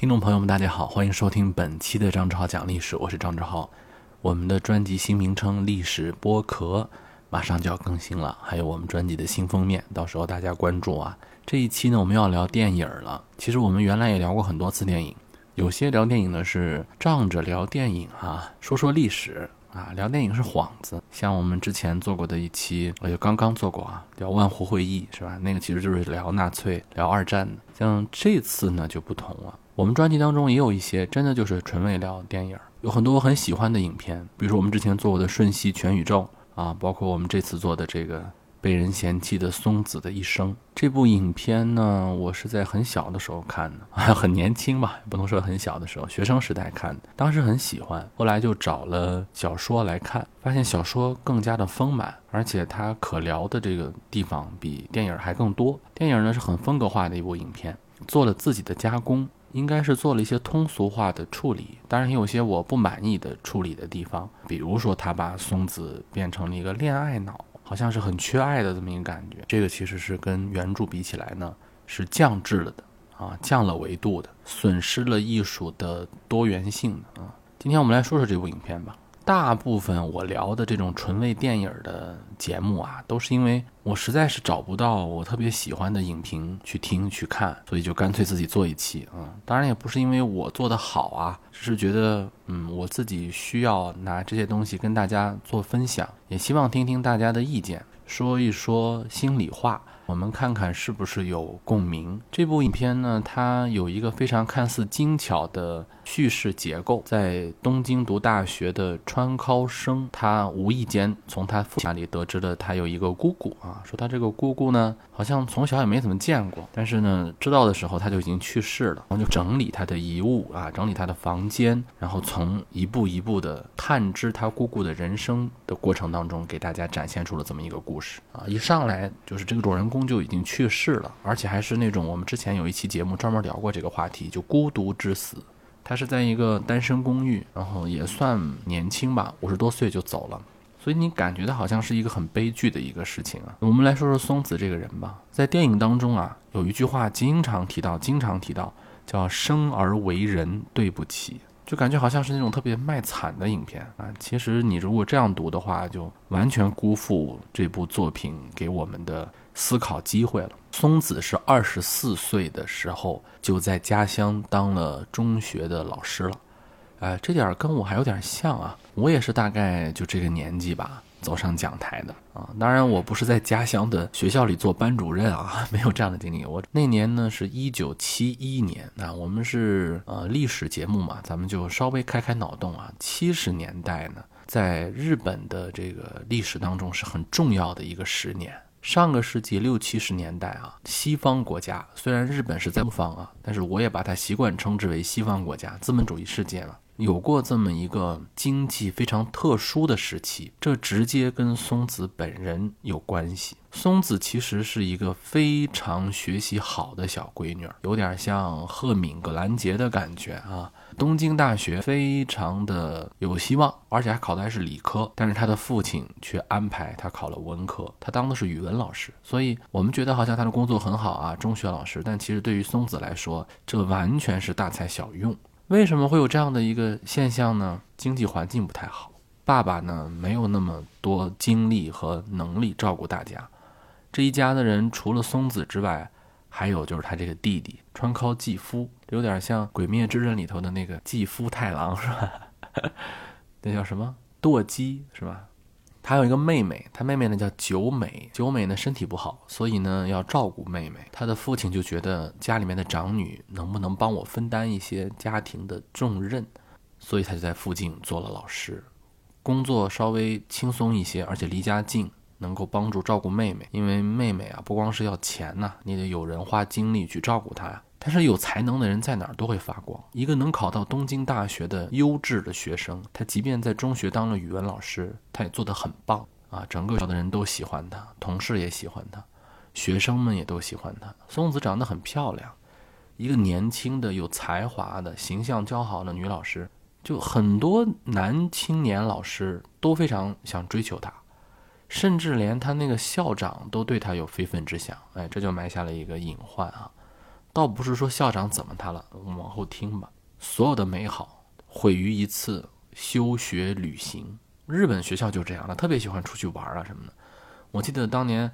听众朋友们，大家好，欢迎收听本期的张志豪讲历史，我是张志豪。我们的专辑新名称《历史剥壳》马上就要更新了，还有我们专辑的新封面，到时候大家关注啊。这一期呢，我们要聊电影了。其实我们原来也聊过很多次电影，有些聊电影呢是仗着聊电影啊，说说历史。啊，聊电影是幌子，像我们之前做过的一期，我就刚刚做过啊，叫万湖会议是吧？那个其实就是聊纳粹、聊二战的。像这次呢就不同了，我们专辑当中也有一些真的就是纯为聊电影，有很多我很喜欢的影片，比如说我们之前做过的《瞬息全宇宙》啊，包括我们这次做的这个。被人嫌弃的松子的一生这部影片呢，我是在很小的时候看的，很年轻吧，不能说很小的时候，学生时代看的，当时很喜欢，后来就找了小说来看，发现小说更加的丰满，而且它可聊的这个地方比电影还更多。电影呢是很风格化的一部影片，做了自己的加工，应该是做了一些通俗化的处理，当然也有些我不满意的处理的地方，比如说他把松子变成了一个恋爱脑。好像是很缺爱的这么一个感觉，这个其实是跟原著比起来呢，是降质了的啊，降了维度的，损失了艺术的多元性啊。今天我们来说说这部影片吧。大部分我聊的这种纯为电影的节目啊，都是因为我实在是找不到我特别喜欢的影评去听去看，所以就干脆自己做一期啊。当然也不是因为我做的好啊，只是觉得嗯，我自己需要拿这些东西跟大家做分享，也希望听听大家的意见，说一说心里话。我们看看是不是有共鸣。这部影片呢，它有一个非常看似精巧的叙事结构。在东京读大学的川尻生，他无意间从他父亲那里得知了他有一个姑姑啊，说他这个姑姑呢，好像从小也没怎么见过，但是呢，知道的时候他就已经去世了。然后就整理他的遗物啊，整理他的房间，然后从一步一步的探知他姑姑的人生的过程当中，给大家展现出了这么一个故事啊。一上来就是这个主人公。就已经去世了，而且还是那种我们之前有一期节目专门聊过这个话题，就孤独之死。他是在一个单身公寓，然后也算年轻吧，五十多岁就走了，所以你感觉的好像是一个很悲剧的一个事情啊。我们来说说松子这个人吧，在电影当中啊，有一句话经常提到，经常提到，叫“生而为人，对不起”。就感觉好像是那种特别卖惨的影片啊！其实你如果这样读的话，就完全辜负这部作品给我们的思考机会了。松子是二十四岁的时候就在家乡当了中学的老师了，哎，这点跟我还有点像啊！我也是大概就这个年纪吧。走上讲台的啊，当然我不是在家乡的学校里做班主任啊，没有这样的经历。我那年呢是一九七一年，那我们是呃历史节目嘛，咱们就稍微开开脑洞啊。七十年代呢，在日本的这个历史当中是很重要的一个十年。上个世纪六七十年代啊，西方国家虽然日本是在东方啊，但是我也把它习惯称之为西方国家，资本主义世界了。有过这么一个经济非常特殊的时期，这直接跟松子本人有关系。松子其实是一个非常学习好的小闺女，有点像赫敏·格兰杰的感觉啊。东京大学非常的有希望，而且还考的还是理科，但是他的父亲却安排他考了文科，他当的是语文老师。所以我们觉得好像他的工作很好啊，中学老师。但其实对于松子来说，这完全是大材小用。为什么会有这样的一个现象呢？经济环境不太好，爸爸呢没有那么多精力和能力照顾大家。这一家的人除了松子之外，还有就是他这个弟弟川尻继夫，有点像《鬼灭之刃》里头的那个继夫太郎，是吧？那叫什么舵姬，是吧？他有一个妹妹，他妹妹呢叫九美，九美呢身体不好，所以呢要照顾妹妹。他的父亲就觉得家里面的长女能不能帮我分担一些家庭的重任，所以他就在附近做了老师，工作稍微轻松一些，而且离家近，能够帮助照顾妹妹。因为妹妹啊，不光是要钱呐，你得有人花精力去照顾她呀。但是有才能的人在哪儿都会发光。一个能考到东京大学的优质的学生，他即便在中学当了语文老师，他也做得很棒啊！整个校的人都喜欢他，同事也喜欢他，学生们也都喜欢他。松子长得很漂亮，一个年轻的、有才华的、形象姣好的女老师，就很多男青年老师都非常想追求她，甚至连他那个校长都对他有非分之想。哎，这就埋下了一个隐患啊！倒不是说校长怎么他了，我们往后听吧。所有的美好毁于一次休学旅行。日本学校就这样了，特别喜欢出去玩啊什么的。我记得当年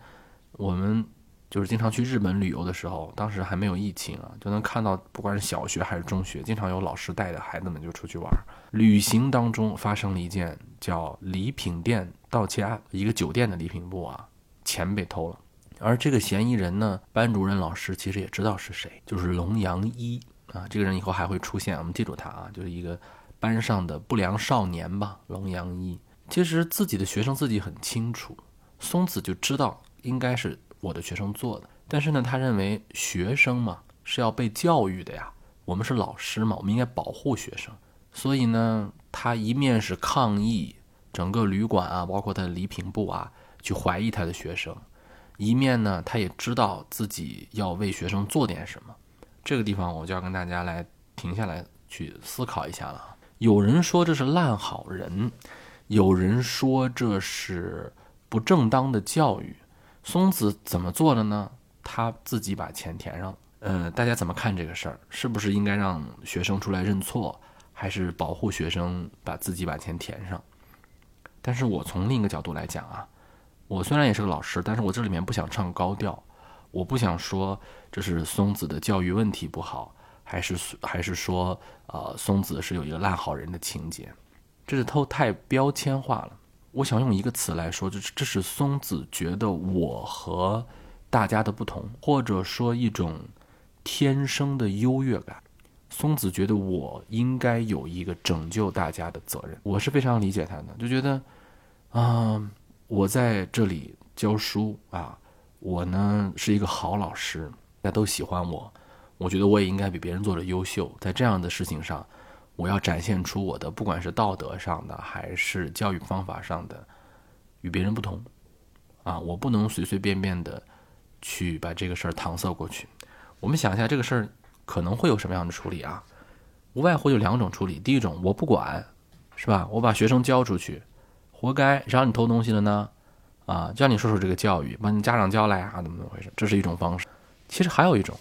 我们就是经常去日本旅游的时候，当时还没有疫情啊，就能看到不管是小学还是中学，经常有老师带着孩子们就出去玩。旅行当中发生了一件叫礼品店盗窃案，一个酒店的礼品部啊，钱被偷了。而这个嫌疑人呢，班主任老师其实也知道是谁，就是龙阳一啊。这个人以后还会出现，我们记住他啊，就是一个班上的不良少年吧。龙阳一其实自己的学生自己很清楚，松子就知道应该是我的学生做的，但是呢，他认为学生嘛是要被教育的呀，我们是老师嘛，我们应该保护学生，所以呢，他一面是抗议整个旅馆啊，包括他的礼品部啊，去怀疑他的学生。一面呢，他也知道自己要为学生做点什么。这个地方我就要跟大家来停下来去思考一下了。有人说这是烂好人，有人说这是不正当的教育。松子怎么做的呢？他自己把钱填上。呃，大家怎么看这个事儿？是不是应该让学生出来认错，还是保护学生把自己把钱填上？但是我从另一个角度来讲啊。我虽然也是个老师，但是我这里面不想唱高调，我不想说这是松子的教育问题不好，还是还是说呃松子是有一个烂好人的情节，这是都太标签化了。我想用一个词来说，就是这是松子觉得我和大家的不同，或者说一种天生的优越感。松子觉得我应该有一个拯救大家的责任，我是非常理解他的，就觉得啊。我在这里教书啊，我呢是一个好老师，大家都喜欢我，我觉得我也应该比别人做的优秀。在这样的事情上，我要展现出我的，不管是道德上的还是教育方法上的，与别人不同啊，我不能随随便便的去把这个事儿搪塞过去。我们想一下，这个事儿可能会有什么样的处理啊？无外乎有两种处理，第一种我不管，是吧？我把学生交出去。活该，谁让你偷东西了呢？啊，叫你说说这个教育，把你家长叫来啊，怎么怎么回事？这是一种方式。其实还有一种，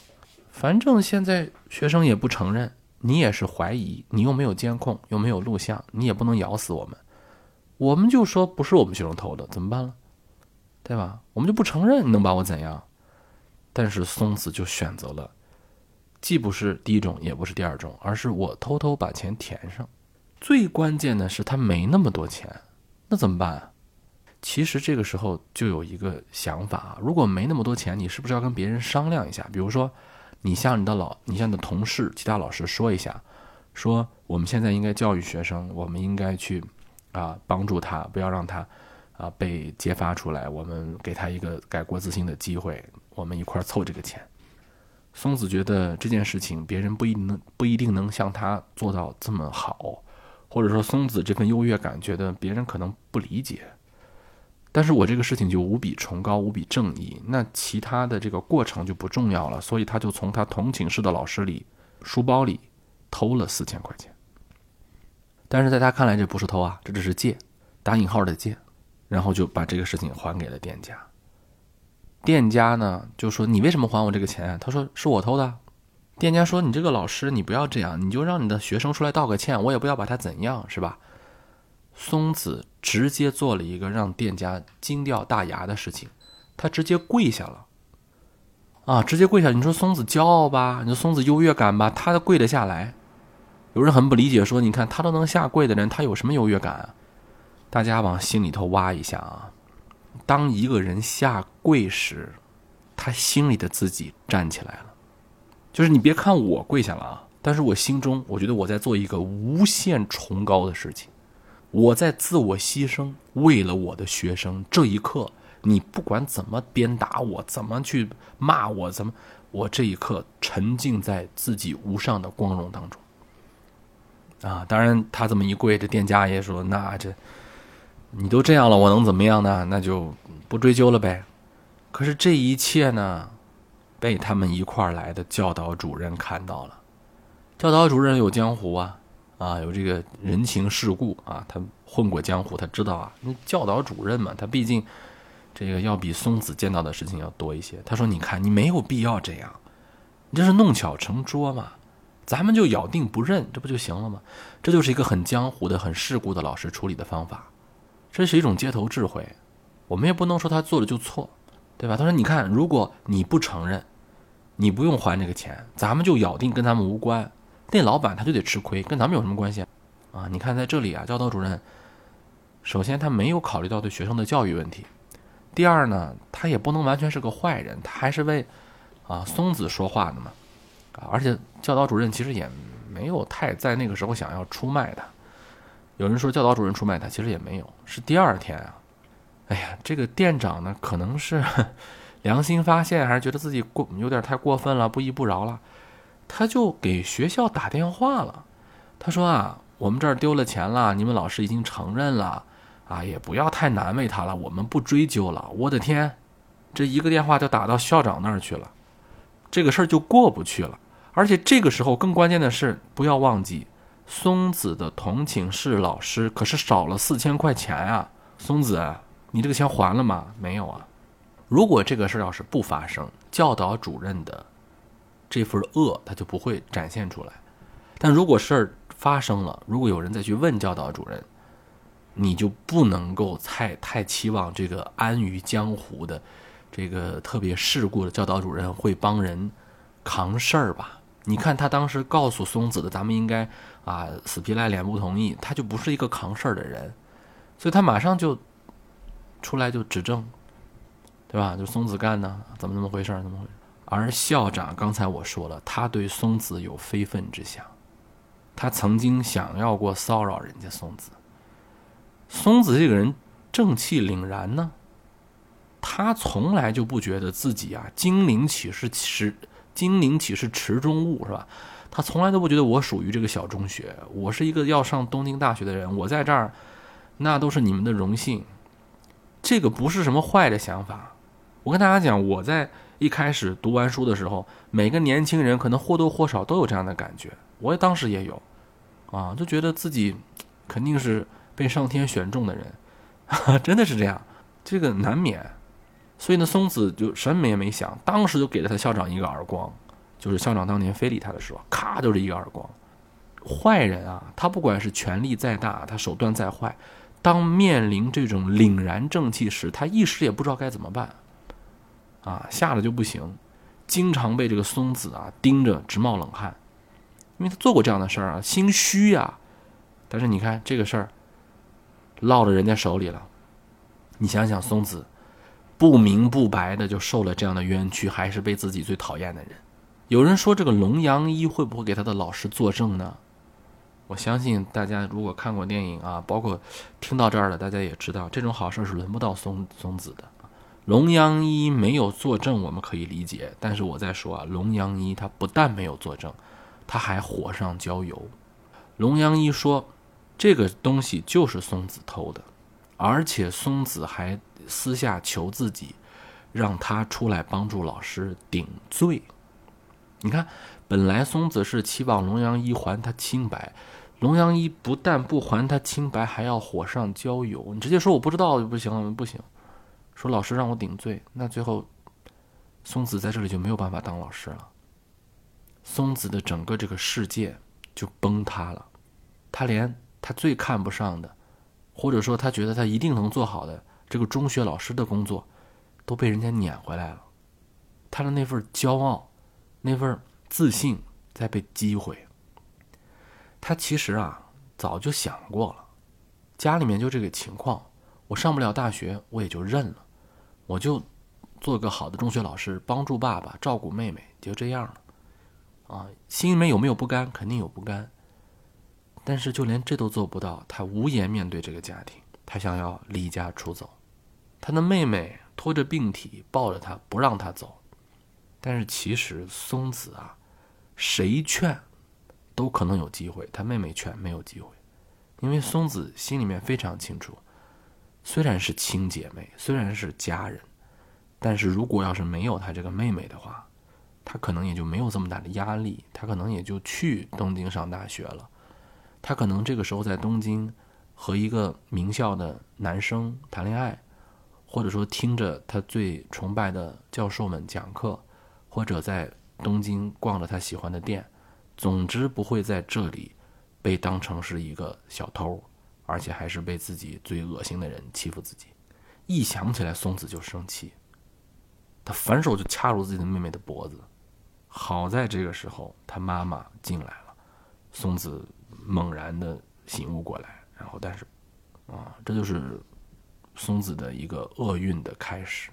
反正现在学生也不承认，你也是怀疑，你又没有监控，又没有录像，你也不能咬死我们。我们就说不是我们学生偷的，怎么办了？对吧？我们就不承认，你能把我怎样？但是松子就选择了，既不是第一种，也不是第二种，而是我偷偷把钱填上。最关键的是，他没那么多钱。那怎么办？其实这个时候就有一个想法啊，如果没那么多钱，你是不是要跟别人商量一下？比如说，你向你的老，你向你的同事、其他老师说一下，说我们现在应该教育学生，我们应该去啊帮助他，不要让他啊被揭发出来，我们给他一个改过自新的机会，我们一块儿凑这个钱。松子觉得这件事情别人不一定能不一定能像他做到这么好。或者说松子这份优越感，觉得别人可能不理解，但是我这个事情就无比崇高、无比正义，那其他的这个过程就不重要了。所以他就从他同寝室的老师里书包里偷了四千块钱，但是在他看来这不是偷啊，这只是借，打引号的借，然后就把这个事情还给了店家。店家呢就说：“你为什么还我这个钱？”他说：“是我偷的。”店家说：“你这个老师，你不要这样，你就让你的学生出来道个歉，我也不要把他怎样，是吧？”松子直接做了一个让店家惊掉大牙的事情，他直接跪下了。啊，直接跪下！你说松子骄傲吧？你说松子优越感吧？他都跪得下来？有人很不理解，说：“你看他都能下跪的人，他有什么优越感啊？”大家往心里头挖一下啊！当一个人下跪时，他心里的自己站起来了。就是你别看我跪下了啊，但是我心中我觉得我在做一个无限崇高的事情，我在自我牺牲，为了我的学生。这一刻，你不管怎么鞭打我，怎么去骂我，怎么，我这一刻沉浸在自己无上的光荣当中。啊，当然他这么一跪，这店家也说，那这你都这样了，我能怎么样呢？那就不追究了呗。可是这一切呢？被他们一块儿来的教导主任看到了，教导主任有江湖啊，啊，有这个人情世故啊，他混过江湖，他知道啊。那教导主任嘛，他毕竟这个要比松子见到的事情要多一些。他说：“你看，你没有必要这样，你这是弄巧成拙嘛？咱们就咬定不认，这不就行了吗？这就是一个很江湖的、很世故的老师处理的方法，这是一种街头智慧。我们也不能说他做的就错，对吧？他说：“你看，如果你不承认，你不用还这个钱，咱们就咬定跟咱们无关。那老板他就得吃亏，跟咱们有什么关系啊？你看在这里啊，教导主任，首先他没有考虑到对学生的教育问题，第二呢，他也不能完全是个坏人，他还是为啊松子说话的嘛。”啊，而且教导主任其实也没有太在那个时候想要出卖他。有人说教导主任出卖他，其实也没有，是第二天啊。哎呀，这个店长呢，可能是良心发现，还是觉得自己过有点太过分了，不依不饶了，他就给学校打电话了。他说啊，我们这儿丢了钱了，你们老师已经承认了，啊，也不要太难为他了，我们不追究了。我的天，这一个电话就打到校长那儿去了，这个事儿就过不去了。而且这个时候更关键的是，不要忘记，松子的同寝室老师可是少了四千块钱啊！松子，你这个钱还了吗？没有啊。如果这个事儿要是不发生，教导主任的这份恶他就不会展现出来。但如果事儿发生了，如果有人再去问教导主任，你就不能够太太期望这个安于江湖的、这个特别世故的教导主任会帮人扛事儿吧？你看他当时告诉松子的，咱们应该啊死皮赖脸不同意，他就不是一个扛事儿的人，所以他马上就出来就指证，对吧？就松子干的，怎么怎么回事？怎么回事？而校长刚才我说了，他对松子有非分之想，他曾经想要过骚扰人家松子。松子这个人正气凛然呢，他从来就不觉得自己啊精灵岂是池。精灵岂是池中物，是吧？他从来都不觉得我属于这个小中学，我是一个要上东京大学的人，我在这儿，那都是你们的荣幸。这个不是什么坏的想法。我跟大家讲，我在一开始读完书的时候，每个年轻人可能或多或少都有这样的感觉，我也当时也有，啊，就觉得自己肯定是被上天选中的人，真的是这样，这个难免。所以呢，松子就什么也没想，当时就给了他校长一个耳光，就是校长当年非礼他的时候，咔就是一个耳光。坏人啊，他不管是权力再大，他手段再坏，当面临这种凛然正气时，他一时也不知道该怎么办，啊，吓得就不行，经常被这个松子啊盯着直冒冷汗，因为他做过这样的事儿啊，心虚呀。但是你看这个事儿落到人家手里了，你想想松子。不明不白的就受了这样的冤屈，还是被自己最讨厌的人。有人说这个龙阳一会不会给他的老师作证呢？我相信大家如果看过电影啊，包括听到这儿了，大家也知道这种好事是轮不到松松子的。龙阳一没有作证，我们可以理解。但是我在说啊，龙阳一他不但没有作证，他还火上浇油。龙阳一说这个东西就是松子偷的，而且松子还。私下求自己，让他出来帮助老师顶罪。你看，本来松子是期望龙阳一还他清白，龙阳一不但不还他清白，还要火上浇油。你直接说我不知道就不行了，不行。说老师让我顶罪，那最后松子在这里就没有办法当老师了。松子的整个这个世界就崩塌了，他连他最看不上的，或者说他觉得他一定能做好的。这个中学老师的工作都被人家撵回来了，他的那份骄傲、那份自信在被击毁。他其实啊，早就想过了，家里面就这个情况，我上不了大学，我也就认了，我就做个好的中学老师，帮助爸爸，照顾妹妹，就这样了。啊，心里面有没有不甘？肯定有不甘，但是就连这都做不到，他无颜面对这个家庭。他想要离家出走，他的妹妹拖着病体抱着他不让他走，但是其实松子啊，谁劝都可能有机会，他妹妹劝没有机会，因为松子心里面非常清楚，虽然是亲姐妹，虽然是家人，但是如果要是没有她这个妹妹的话，她可能也就没有这么大的压力，她可能也就去东京上大学了，她可能这个时候在东京。和一个名校的男生谈恋爱，或者说听着他最崇拜的教授们讲课，或者在东京逛着他喜欢的店，总之不会在这里被当成是一个小偷，而且还是被自己最恶心的人欺负自己。一想起来，松子就生气，他反手就掐住自己的妹妹的脖子。好在这个时候，他妈妈进来了，松子猛然的醒悟过来，然后但是，啊，这就是松子的一个厄运的开始。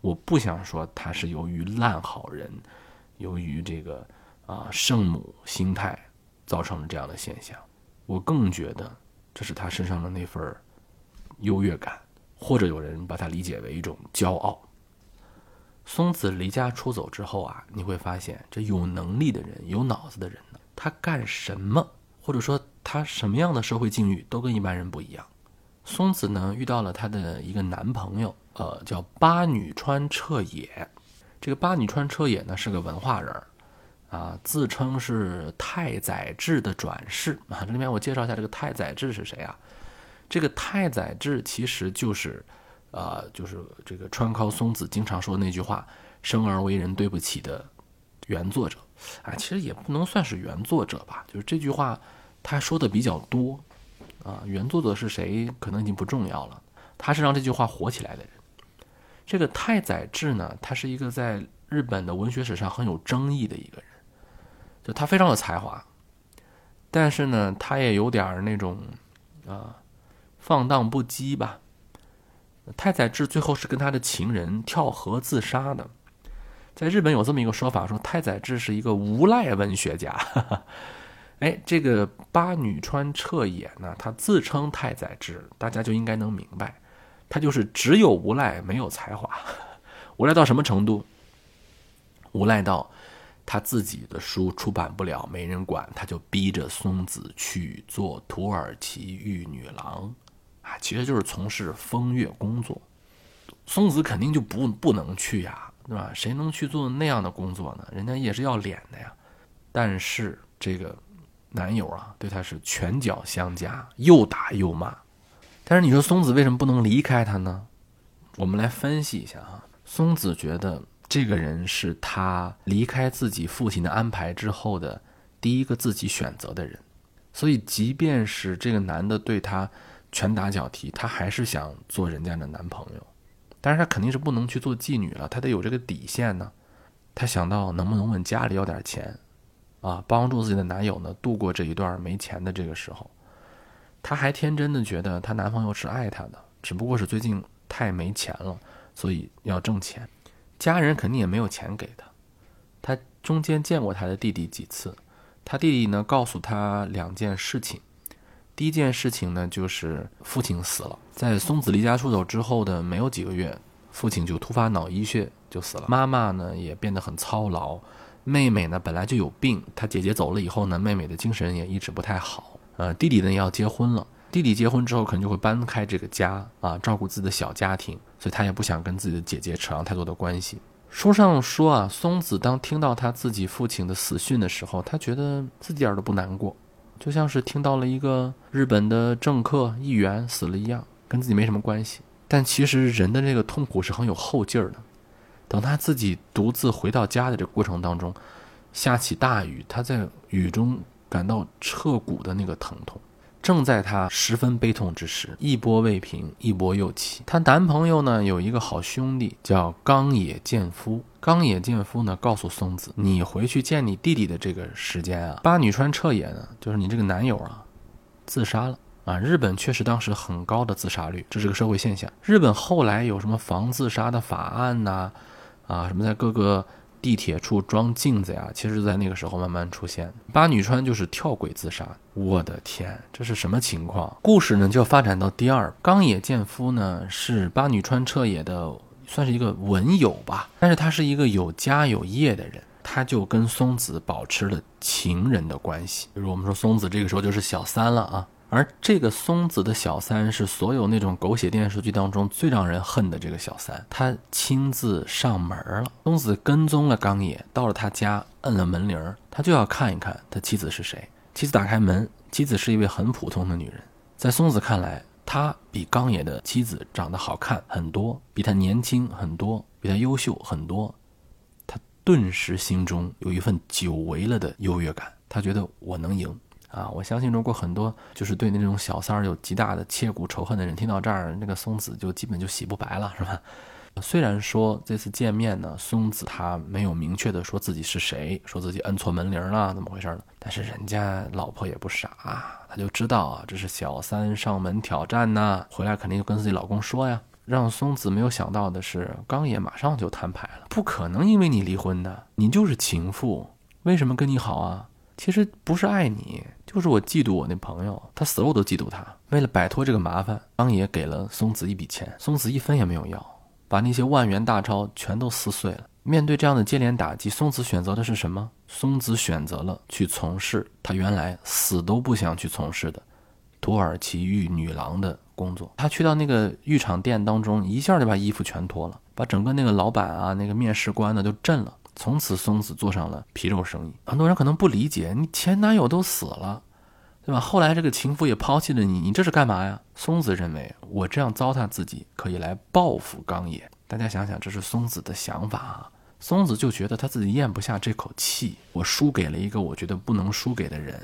我不想说他是由于烂好人，由于这个啊圣母心态造成了这样的现象。我更觉得这是他身上的那份优越感，或者有人把它理解为一种骄傲。松子离家出走之后啊，你会发现这有能力的人、有脑子的人呢，他干什么，或者说他什么样的社会境遇都跟一般人不一样。松子呢遇到了她的一个男朋友。呃，叫八女川彻也，这个八女川彻也呢是个文化人啊，自称是太宰治的转世啊。这里面我介绍一下，这个太宰治是谁啊？这个太宰治其实就是，呃，就是这个川尻松子经常说那句话“生而为人对不起”的原作者啊。其实也不能算是原作者吧，就是这句话他说的比较多啊。原作者是谁，可能已经不重要了。他是让这句话火起来的人。这个太宰治呢，他是一个在日本的文学史上很有争议的一个人，就他非常有才华，但是呢，他也有点那种啊放荡不羁吧。太宰治最后是跟他的情人跳河自杀的，在日本有这么一个说法，说太宰治是一个无赖文学家。哎，这个八女川彻也呢，他自称太宰治，大家就应该能明白。他就是只有无赖没有才华，无赖到什么程度？无赖到他自己的书出版不了，没人管，他就逼着松子去做土耳其玉女郎，啊，其实就是从事风月工作。松子肯定就不不能去呀，对吧？谁能去做那样的工作呢？人家也是要脸的呀。但是这个男友啊，对他是拳脚相加，又打又骂。但是你说松子为什么不能离开他呢？我们来分析一下啊。松子觉得这个人是他离开自己父亲的安排之后的第一个自己选择的人，所以即便是这个男的对他拳打脚踢，他还是想做人家的男朋友。但是他肯定是不能去做妓女了，他得有这个底线呢。他想到能不能问家里要点钱，啊，帮助自己的男友呢度过这一段没钱的这个时候。她还天真的觉得她男朋友是爱她的，只不过是最近太没钱了，所以要挣钱。家人肯定也没有钱给他。他中间见过他的弟弟几次，他弟弟呢告诉他两件事情。第一件事情呢就是父亲死了，在松子离家出走之后的没有几个月，父亲就突发脑溢血就死了。妈妈呢也变得很操劳，妹妹呢本来就有病，她姐姐走了以后呢，妹妹的精神也一直不太好。呃，弟弟呢要结婚了，弟弟结婚之后可能就会搬开这个家啊，照顾自己的小家庭，所以他也不想跟自己的姐姐扯上太多的关系。书上说啊，松子当听到他自己父亲的死讯的时候，他觉得自己一点都不难过，就像是听到了一个日本的政客议员死了一样，跟自己没什么关系。但其实人的这个痛苦是很有后劲儿的。等他自己独自回到家的这个过程当中，下起大雨，他在雨中。感到彻骨的那个疼痛，正在她十分悲痛之时，一波未平，一波又起。她男朋友呢有一个好兄弟叫冈野健夫，冈野健夫呢告诉松子，你回去见你弟弟的这个时间啊，八女川彻也呢，就是你这个男友啊，自杀了啊。日本确实当时很高的自杀率，这是个社会现象。日本后来有什么防自杀的法案呐，啊，什么在各个。地铁处装镜子呀，其实在那个时候慢慢出现。八女川就是跳轨自杀，我的天，这是什么情况？故事呢就发展到第二，冈野健夫呢是八女川彻也的，算是一个文友吧，但是他是一个有家有业的人，他就跟松子保持了情人的关系，比如我们说松子这个时候就是小三了啊。而这个松子的小三是所有那种狗血电视剧当中最让人恨的这个小三，他亲自上门了。松子跟踪了冈野，到了他家，摁了门铃，他就要看一看他妻子是谁。妻子打开门，妻子是一位很普通的女人。在松子看来，她比冈野的妻子长得好看很多，比他年轻很多，比他优秀很多。他顿时心中有一份久违了的优越感，他觉得我能赢啊！我相信，如果很多就是对那种小三儿有极大的切骨仇恨的人，听到这儿，那个松子就基本就洗不白了，是吧？虽然说这次见面呢，松子他没有明确的说自己是谁，说自己摁错门铃了，怎么回事呢？但是人家老婆也不傻，他就知道啊，这是小三上门挑战呢，回来肯定就跟自己老公说呀。让松子没有想到的是，刚野马上就摊牌了，不可能因为你离婚的，你就是情妇，为什么跟你好啊？其实不是爱你，就是我嫉妒我那朋友，他死了我都嫉妒他。为了摆脱这个麻烦，张爷给了松子一笔钱，松子一分也没有要。把那些万元大钞全都撕碎了。面对这样的接连打击，松子选择的是什么？松子选择了去从事他原来死都不想去从事的土耳其浴女郎的工作。他去到那个浴场店当中，一下就把衣服全脱了，把整个那个老板啊、那个面试官呢都震了。从此，松子做上了皮肉生意。很多人可能不理解，你前男友都死了。对吧？后来这个情妇也抛弃了你，你这是干嘛呀？松子认为我这样糟蹋自己，可以来报复刚野。大家想想，这是松子的想法啊。松子就觉得他自己咽不下这口气，我输给了一个我觉得不能输给的人。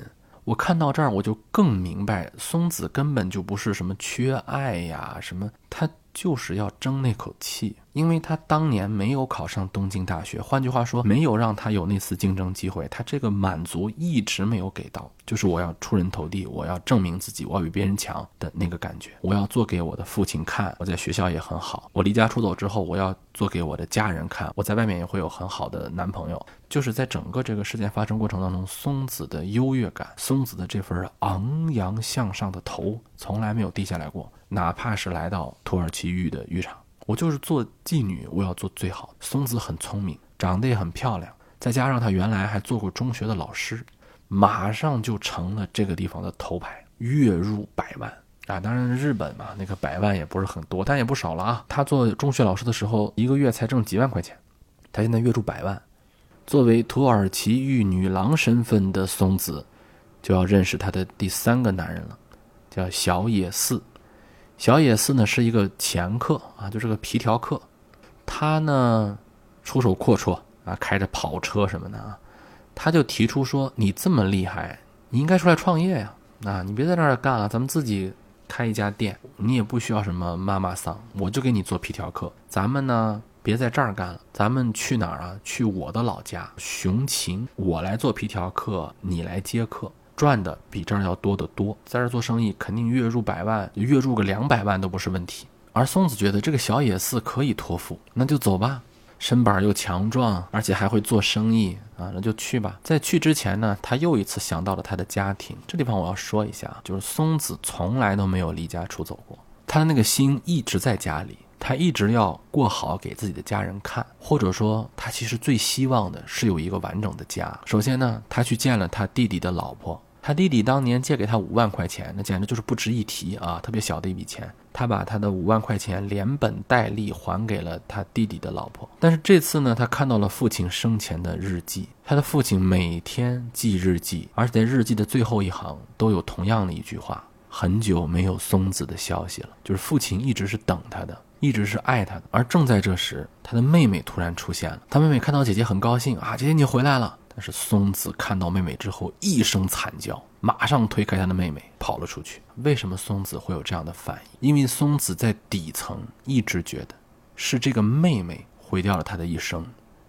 我看到这儿，我就更明白，松子根本就不是什么缺爱呀，什么他。就是要争那口气，因为他当年没有考上东京大学，换句话说，没有让他有那次竞争机会，他这个满足一直没有给到。就是我要出人头地，我要证明自己，我要比别人强的那个感觉，我要做给我的父亲看，我在学校也很好，我离家出走之后，我要做给我的家人看，我在外面也会有很好的男朋友。就是在整个这个事件发生过程当中，松子的优越感，松子的这份昂扬向上的头，从来没有低下来过。哪怕是来到土耳其浴的浴场，我就是做妓女，我要做最好。松子很聪明，长得也很漂亮，再加上她原来还做过中学的老师，马上就成了这个地方的头牌，月入百万啊！当然，日本嘛，那个百万也不是很多，但也不少了啊。他做中学老师的时候，一个月才挣几万块钱，他现在月入百万。作为土耳其玉女郎身份的松子，就要认识他的第三个男人了，叫小野寺。小野寺呢是一个前客啊，就是个皮条客。他呢出手阔绰啊，开着跑车什么的啊，他就提出说：“你这么厉害，你应该出来创业呀！啊，你别在这儿干了，咱们自己开一家店。你也不需要什么妈妈桑，我就给你做皮条客。咱们呢别在这儿干了，咱们去哪儿啊？去我的老家熊琴，我来做皮条客，你来接客。”赚的比这儿要多得多，在这儿做生意肯定月入百万，月入个两百万都不是问题。而松子觉得这个小野寺可以托付，那就走吧，身板又强壮，而且还会做生意啊，那就去吧。在去之前呢，他又一次想到了他的家庭。这地方我要说一下，就是松子从来都没有离家出走过，他的那个心一直在家里。他一直要过好给自己的家人看，或者说他其实最希望的是有一个完整的家。首先呢，他去见了他弟弟的老婆，他弟弟当年借给他五万块钱，那简直就是不值一提啊，特别小的一笔钱。他把他的五万块钱连本带利还给了他弟弟的老婆。但是这次呢，他看到了父亲生前的日记，他的父亲每天记日记，而且在日记的最后一行都有同样的一句话：很久没有松子的消息了，就是父亲一直是等他的。一直是爱他的，而正在这时，他的妹妹突然出现了。他妹妹看到姐姐很高兴啊，姐姐你回来了。但是松子看到妹妹之后一声惨叫，马上推开他的妹妹跑了出去。为什么松子会有这样的反应？因为松子在底层一直觉得是这个妹妹毁掉了他的一生。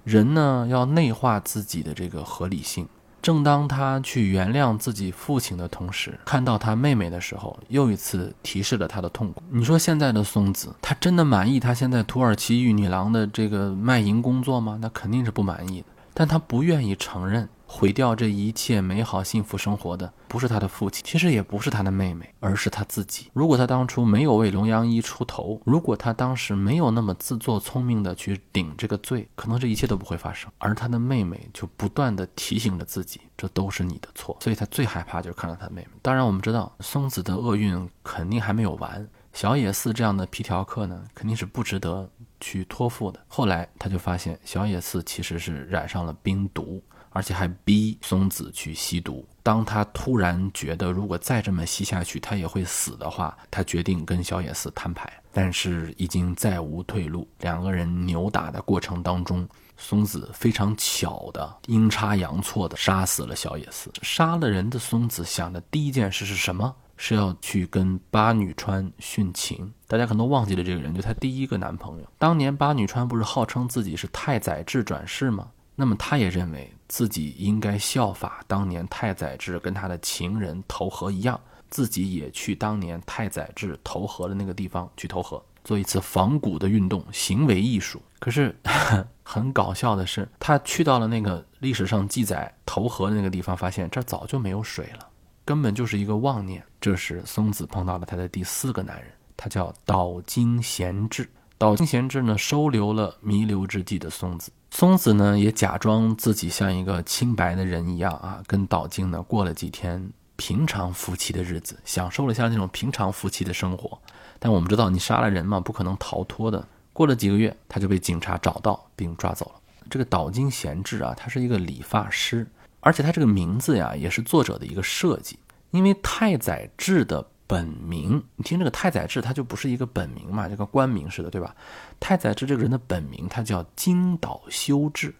人呢，要内化自己的这个合理性。正当他去原谅自己父亲的同时，看到他妹妹的时候，又一次提示了他的痛苦。你说现在的松子，他真的满意他现在土耳其玉女郎的这个卖淫工作吗？那肯定是不满意的。但他不愿意承认。毁掉这一切美好幸福生活的，不是他的父亲，其实也不是他的妹妹，而是他自己。如果他当初没有为龙阳一出头，如果他当时没有那么自作聪明的去顶这个罪，可能这一切都不会发生。而他的妹妹就不断的提醒着自己，这都是你的错。所以他最害怕就是看到他妹妹。当然，我们知道松子的厄运肯定还没有完。小野寺这样的皮条客呢，肯定是不值得去托付的。后来他就发现，小野寺其实是染上了冰毒。而且还逼松子去吸毒。当他突然觉得如果再这么吸下去他也会死的话，他决定跟小野寺摊牌。但是已经再无退路，两个人扭打的过程当中，松子非常巧的阴差阳错的杀死了小野寺。杀了人的松子想的第一件事是什么？是要去跟八女川殉情。大家可能忘记了这个人，就她第一个男朋友。当年八女川不是号称自己是太宰治转世吗？那么她也认为自己应该效法当年太宰治跟他的情人投河一样，自己也去当年太宰治投河的那个地方去投河，做一次仿古的运动，行为艺术。可是 很搞笑的是，他去到了那个历史上记载投河的那个地方，发现这早就没有水了，根本就是一个妄念。这时松子碰到了他的第四个男人，他叫岛津贤治。岛津贤治呢，收留了弥留之际的松子。松子呢，也假装自己像一个清白的人一样啊，跟岛津呢过了几天平常夫妻的日子，享受了像那种平常夫妻的生活。但我们知道，你杀了人嘛，不可能逃脱的。过了几个月，他就被警察找到并抓走了。这个岛津贤治啊，他是一个理发师，而且他这个名字呀，也是作者的一个设计，因为太宰治的。本名，你听这个太宰治，他就不是一个本名嘛，就跟官名似的，对吧？太宰治这个人的本名，他叫金岛修治，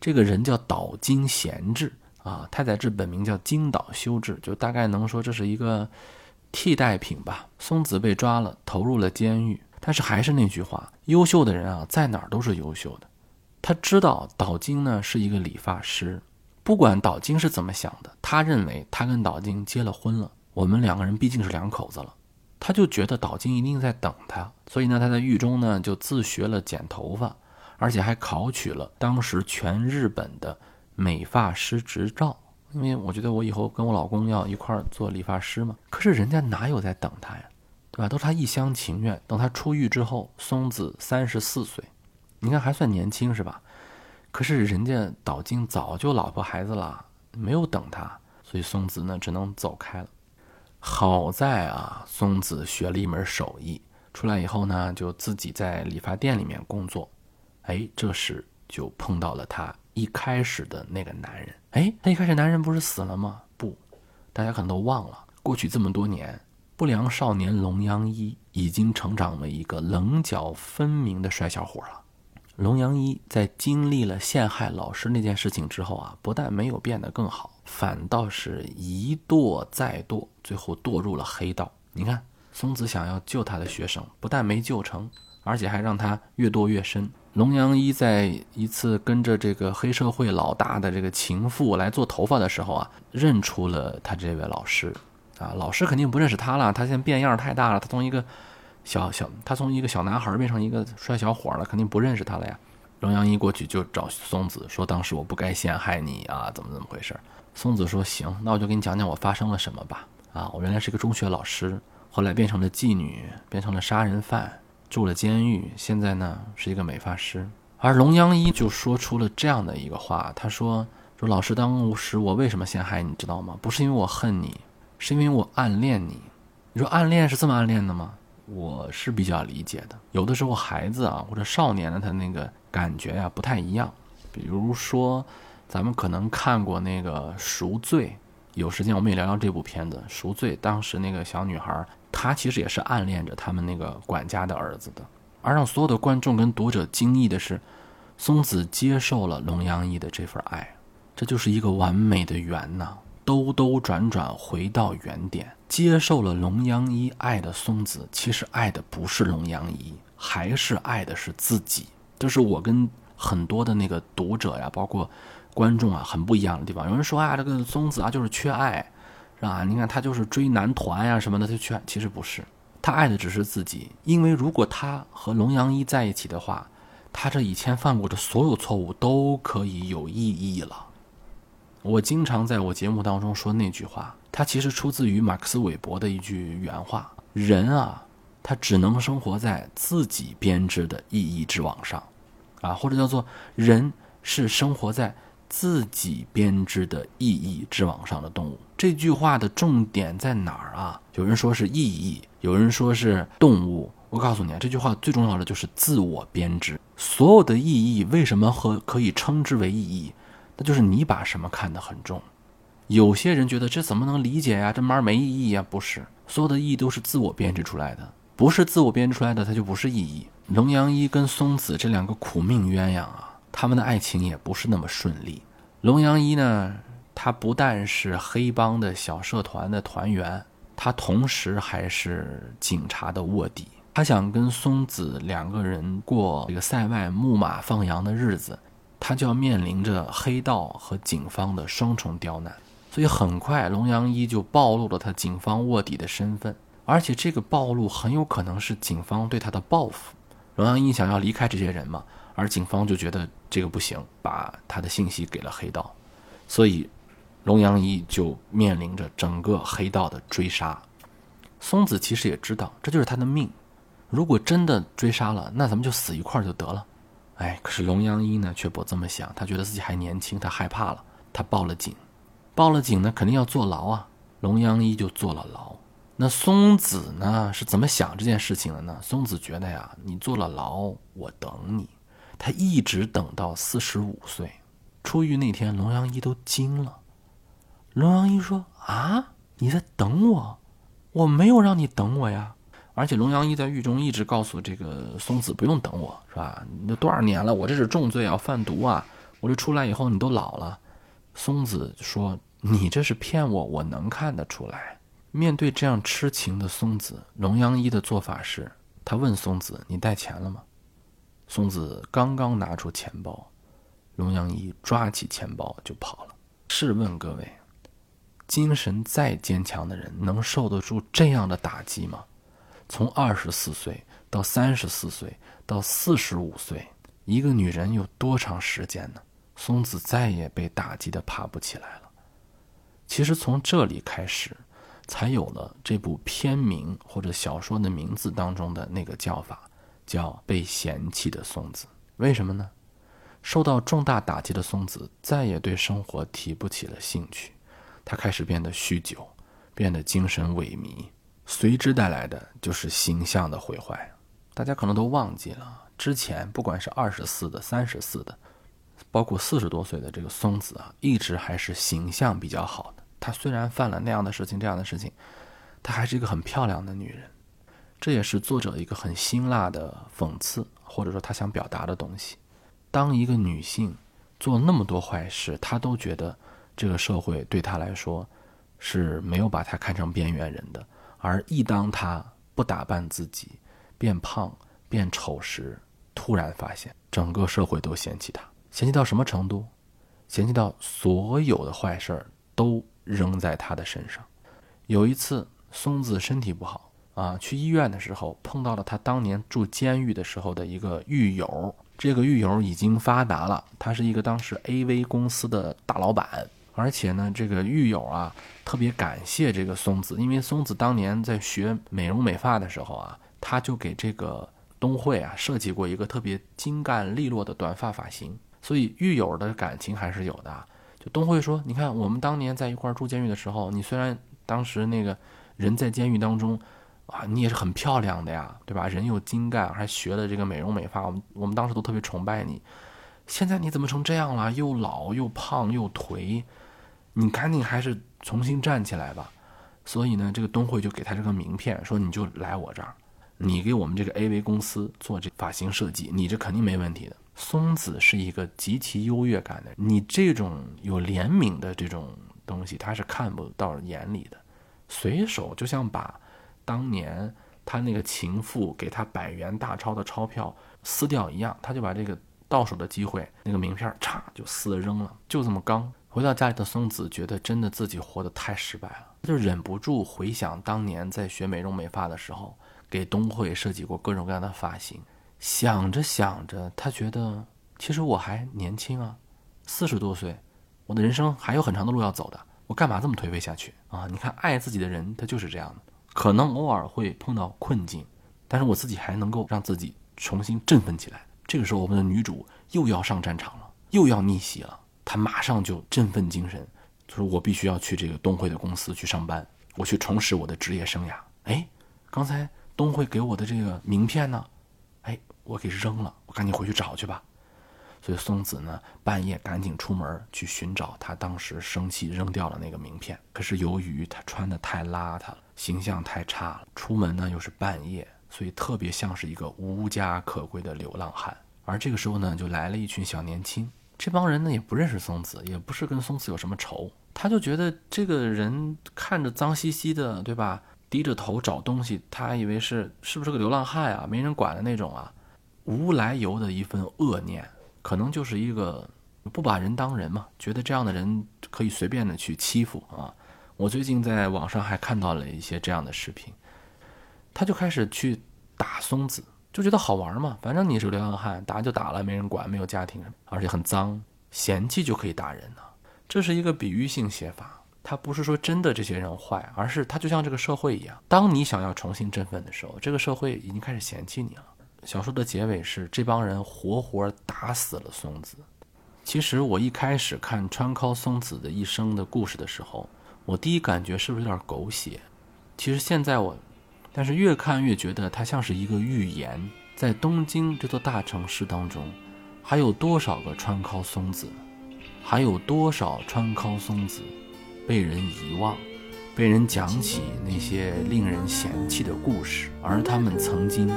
这个人叫岛津贤治啊。太宰治本名叫金岛修治，就大概能说这是一个替代品吧。松子被抓了，投入了监狱，但是还是那句话，优秀的人啊，在哪儿都是优秀的。他知道岛津呢是一个理发师，不管岛津是怎么想的，他认为他跟岛津结了婚了。我们两个人毕竟是两口子了，他就觉得岛津一定在等他，所以呢，他在狱中呢就自学了剪头发，而且还考取了当时全日本的美发师执照。因为我觉得我以后跟我老公要一块儿做理发师嘛。可是人家哪有在等他呀，对吧？都是他一厢情愿。等他出狱之后，松子三十四岁，你看还算年轻是吧？可是人家岛津早就老婆孩子了，没有等他，所以松子呢只能走开了。好在啊，松子学了一门手艺，出来以后呢，就自己在理发店里面工作。哎，这时就碰到了他一开始的那个男人。哎，他一开始男人不是死了吗？不，大家可能都忘了，过去这么多年，不良少年龙阳一已经成长为一个棱角分明的帅小伙了。龙阳一在经历了陷害老师那件事情之后啊，不但没有变得更好。反倒是一堕再堕，最后堕入了黑道。你看，松子想要救他的学生，不但没救成，而且还让他越堕越深。龙阳一在一次跟着这个黑社会老大的这个情妇来做头发的时候啊，认出了他这位老师。啊，老师肯定不认识他了，他现在变样太大了，他从一个小小，他从一个小男孩变成一个帅小伙了，肯定不认识他了呀。龙阳一过去就找松子说：“当时我不该陷害你啊，怎么怎么回事？”松子说：“行，那我就给你讲讲我发生了什么吧。啊，我原来是个中学老师，后来变成了妓女，变成了杀人犯，住了监狱，现在呢是一个美发师。”而龙央一就说出了这样的一个话，他说：“说老师当时我为什么陷害你知道吗？不是因为我恨你，是因为我暗恋你。你说暗恋是这么暗恋的吗？我是比较理解的。有的时候孩子啊或者少年的他那个感觉呀不太一样，比如说。”咱们可能看过那个《赎罪》，有时间我们也聊聊这部片子《赎罪》。当时那个小女孩，她其实也是暗恋着他们那个管家的儿子的。而让所有的观众跟读者惊异的是，松子接受了龙阳一的这份爱，这就是一个完美的圆呐，兜兜转转回到原点。接受了龙阳一爱的松子，其实爱的不是龙阳一，还是爱的是自己。这是我跟很多的那个读者呀，包括。观众啊，很不一样的地方。有人说啊，这个松子啊就是缺爱，是吧？你看他就是追男团呀什么的，他缺。其实不是，他爱的只是自己。因为如果他和龙阳一在一起的话，他这以前犯过的所有错误都可以有意义了。我经常在我节目当中说那句话，它其实出自于马克思韦伯的一句原话：人啊，他只能生活在自己编织的意义之网上，啊，或者叫做人是生活在。自己编织的意义之网上的动物，这句话的重点在哪儿啊？有人说是意义，有人说是动物。我告诉你啊，这句话最重要的就是自我编织。所有的意义为什么和可以称之为意义？那就是你把什么看得很重。有些人觉得这怎么能理解呀？这玩意儿没意义呀？不是，所有的意义都是自我编织出来的，不是自我编织出来的，它就不是意义。龙阳一跟松子这两个苦命鸳鸯啊，他们的爱情也不是那么顺利。龙阳一呢，他不但是黑帮的小社团的团员，他同时还是警察的卧底。他想跟松子两个人过这个塞外牧马放羊的日子，他就要面临着黑道和警方的双重刁难。所以很快，龙阳一就暴露了他警方卧底的身份，而且这个暴露很有可能是警方对他的报复。龙阳一想要离开这些人嘛，而警方就觉得这个不行，把他的信息给了黑道，所以龙阳一就面临着整个黑道的追杀。松子其实也知道，这就是他的命。如果真的追杀了，那咱们就死一块就得了。哎，可是龙阳一呢，却不这么想。他觉得自己还年轻，他害怕了，他报了警。报了警呢，肯定要坐牢啊。龙阳一就坐了牢。那松子呢，是怎么想这件事情的呢？松子觉得呀，你坐了牢，我等你。他一直等到四十五岁，出狱那天，龙阳一都惊了。龙阳一说：“啊，你在等我？我没有让你等我呀。”而且龙阳一在狱中一直告诉这个松子不用等我，是吧？你都多少年了，我这是重罪啊，贩毒啊！我这出来以后你都老了。松子说：“你这是骗我，我能看得出来。”面对这样痴情的松子，龙阳一的做法是，他问松子：“你带钱了吗？”松子刚刚拿出钱包，龙阳一抓起钱包就跑了。试问各位，精神再坚强的人，能受得住这样的打击吗？从二十四岁到三十四岁到四十五岁，一个女人有多长时间呢？松子再也被打击的爬不起来了。其实从这里开始，才有了这部片名或者小说的名字当中的那个叫法，叫被嫌弃的松子。为什么呢？受到重大打击的松子再也对生活提不起了兴趣，他开始变得酗酒，变得精神萎靡。随之带来的就是形象的毁坏。大家可能都忘记了，之前不管是二十四的、三十四的，包括四十多岁的这个松子啊，一直还是形象比较好的。她虽然犯了那样的事情、这样的事情，她还是一个很漂亮的女人。这也是作者一个很辛辣的讽刺，或者说他想表达的东西。当一个女性做那么多坏事，她都觉得这个社会对她来说是没有把她看成边缘人的。而一当她不打扮自己，变胖变丑时，突然发现整个社会都嫌弃她，嫌弃到什么程度？嫌弃到所有的坏事儿都扔在她的身上。有一次，松子身体不好啊，去医院的时候碰到了他当年住监狱的时候的一个狱友。这个狱友已经发达了，他是一个当时 AV 公司的大老板。而且呢，这个狱友啊，特别感谢这个松子，因为松子当年在学美容美发的时候啊，他就给这个东慧啊设计过一个特别精干利落的短发发型，所以狱友的感情还是有的。就东慧说：“你看，我们当年在一块住监狱的时候，你虽然当时那个人在监狱当中啊，你也是很漂亮的呀，对吧？人又精干，还学了这个美容美发，我们我们当时都特别崇拜你。现在你怎么成这样了？又老又胖又颓。”你赶紧还是重新站起来吧。所以呢，这个东慧就给他这个名片，说你就来我这儿，你给我们这个 AV 公司做这发型设计，你这肯定没问题的。松子是一个极其优越感的，你这种有怜悯的这种东西，他是看不到眼里的，随手就像把当年他那个情妇给他百元大钞的钞票撕掉一样，他就把这个到手的机会那个名片嚓就撕了扔了，就这么刚。回到家里的松子觉得真的自己活得太失败了，就忍不住回想当年在学美容美发的时候，给东慧设计过各种各样的发型。想着想着，他觉得其实我还年轻啊，四十多岁，我的人生还有很长的路要走的，我干嘛这么颓废下去啊？你看，爱自己的人他就是这样的，可能偶尔会碰到困境，但是我自己还能够让自己重新振奋起来。这个时候，我们的女主又要上战场了，又要逆袭了。她马上就振奋精神，就是我必须要去这个东汇的公司去上班，我去重拾我的职业生涯。哎，刚才东汇给我的这个名片呢？哎，我给扔了，我赶紧回去找去吧。所以松子呢，半夜赶紧出门去寻找他当时生气扔掉了那个名片。可是由于他穿的太邋遢了，形象太差了，出门呢又是半夜，所以特别像是一个无家可归的流浪汉。而这个时候呢，就来了一群小年轻，这帮人呢也不认识松子，也不是跟松子有什么仇，他就觉得这个人看着脏兮兮的，对吧？低着头找东西，他以为是是不是个流浪汉啊，没人管的那种啊，无来由的一份恶念。可能就是一个不把人当人嘛，觉得这样的人可以随便的去欺负啊。我最近在网上还看到了一些这样的视频，他就开始去打松子，就觉得好玩嘛。反正你是个流浪汉，打就打了，没人管，没有家庭，而且很脏，嫌弃就可以打人呢。这是一个比喻性写法，他不是说真的这些人坏，而是他就像这个社会一样，当你想要重新振奋的时候，这个社会已经开始嫌弃你了。小说的结尾是这帮人活活打死了松子。其实我一开始看川尻松子的一生的故事的时候，我第一感觉是不是有点狗血？其实现在我，但是越看越觉得它像是一个寓言。在东京这座大城市当中，还有多少个川尻松子？还有多少川尻松子被人遗忘，被人讲起那些令人嫌弃的故事，而他们曾经。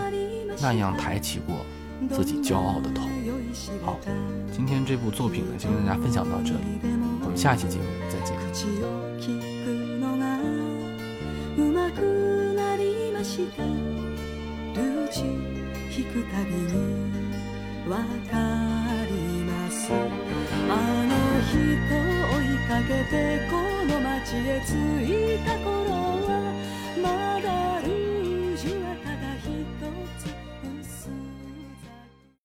那样抬起过自己骄傲的头。好，今天这部作品呢，就跟大家分享到这里，我们下期节目再见。